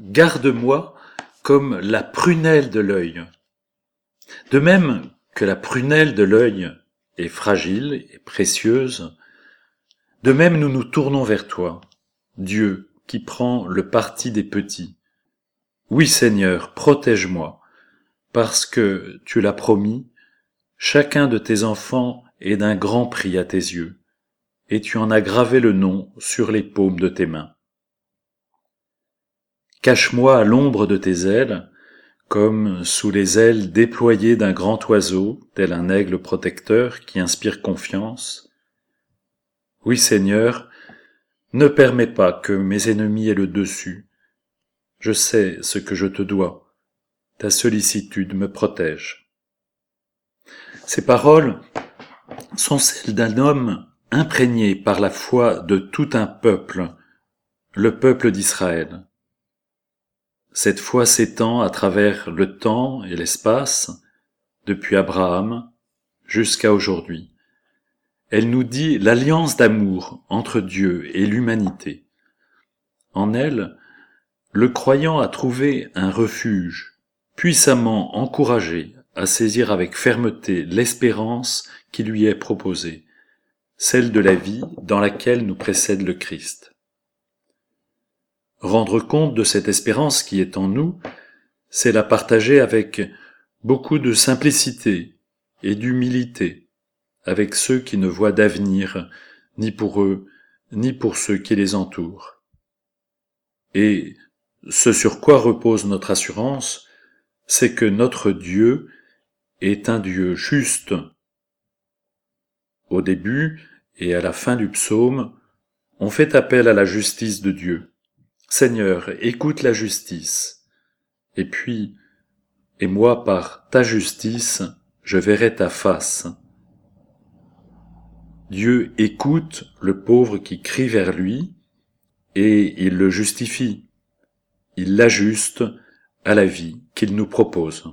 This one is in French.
garde-moi comme la prunelle de l'œil. De même que la prunelle de l'œil est fragile et précieuse, de même nous nous tournons vers toi, Dieu qui prend le parti des petits. Oui Seigneur, protège-moi, parce que tu l'as promis, chacun de tes enfants est d'un grand prix à tes yeux, et tu en as gravé le nom sur les paumes de tes mains. Cache-moi à l'ombre de tes ailes, comme sous les ailes déployées d'un grand oiseau, tel un aigle protecteur qui inspire confiance. Oui Seigneur, ne permets pas que mes ennemis aient le dessus. Je sais ce que je te dois. Ta sollicitude me protège. Ces paroles sont celles d'un homme imprégné par la foi de tout un peuple, le peuple d'Israël. Cette foi s'étend à travers le temps et l'espace, depuis Abraham jusqu'à aujourd'hui. Elle nous dit l'alliance d'amour entre Dieu et l'humanité. En elle, le croyant a trouvé un refuge, puissamment encouragé à saisir avec fermeté l'espérance qui lui est proposée, celle de la vie dans laquelle nous précède le Christ. Rendre compte de cette espérance qui est en nous, c'est la partager avec beaucoup de simplicité et d'humilité, avec ceux qui ne voient d'avenir ni pour eux, ni pour ceux qui les entourent. Et ce sur quoi repose notre assurance, c'est que notre Dieu est un Dieu juste. Au début et à la fin du psaume, on fait appel à la justice de Dieu. Seigneur, écoute la justice. Et puis, et moi par ta justice, je verrai ta face. Dieu écoute le pauvre qui crie vers lui, et il le justifie. Il l'ajuste à la vie qu'il nous propose.